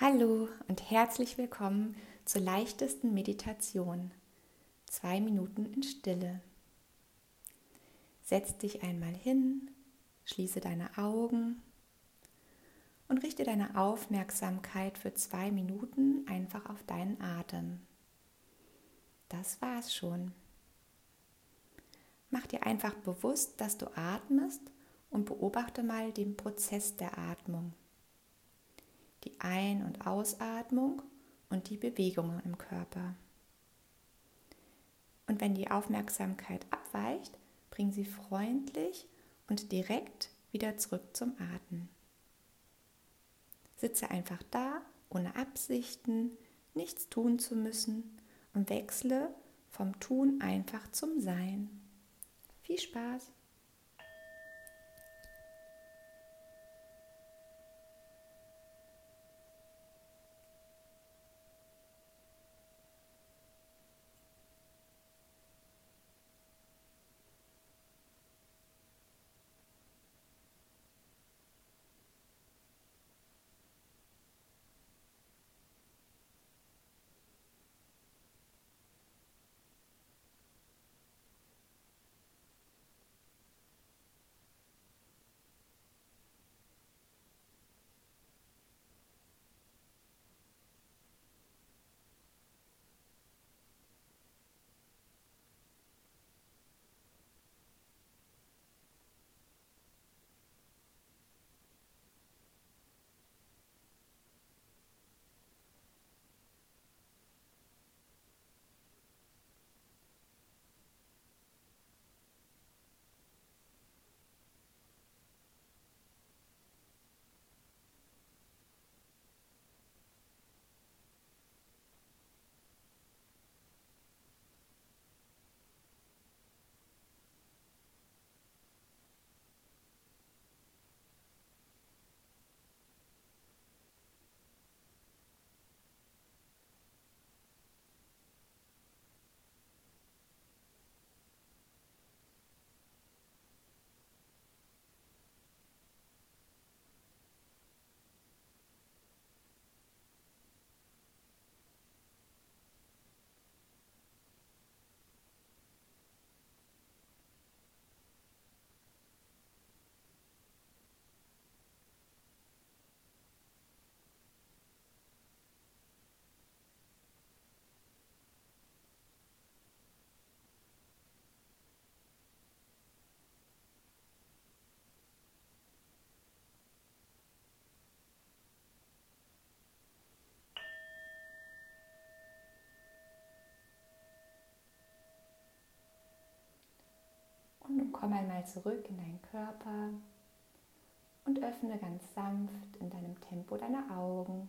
Hallo und herzlich willkommen zur leichtesten Meditation. Zwei Minuten in Stille. Setz dich einmal hin, schließe deine Augen und richte deine Aufmerksamkeit für zwei Minuten einfach auf deinen Atem. Das war's schon. Mach dir einfach bewusst, dass du atmest und beobachte mal den Prozess der Atmung Ein- und Ausatmung und die Bewegungen im Körper. Und wenn die Aufmerksamkeit abweicht, bring sie freundlich und direkt wieder zurück zum Atmen. Sitze einfach da, ohne Absichten, nichts tun zu müssen und wechsle vom Tun einfach zum Sein. Viel Spaß! Komm einmal zurück in deinen Körper und öffne ganz sanft in deinem Tempo deine Augen.